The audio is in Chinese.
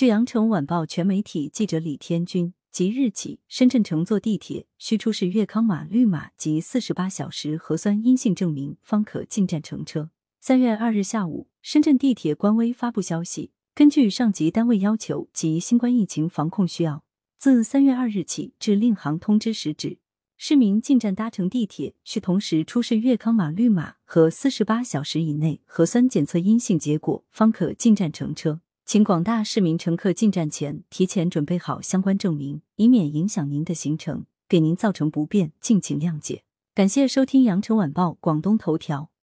据羊城晚报全媒体记者李天军，即日起，深圳乘坐地铁需出示粤康码绿码及四十八小时核酸阴性证明，方可进站乘车。三月二日下午，深圳地铁官微发布消息，根据上级单位要求及新冠疫情防控需要，自三月二日起至另行通知时止，市民进站搭乘地铁需同时出示粤康码绿码和四十八小时以内核酸检测阴性结果，方可进站乘车。请广大市民乘客进站前提前准备好相关证明，以免影响您的行程，给您造成不便，敬请谅解。感谢收听羊城晚报广东头条。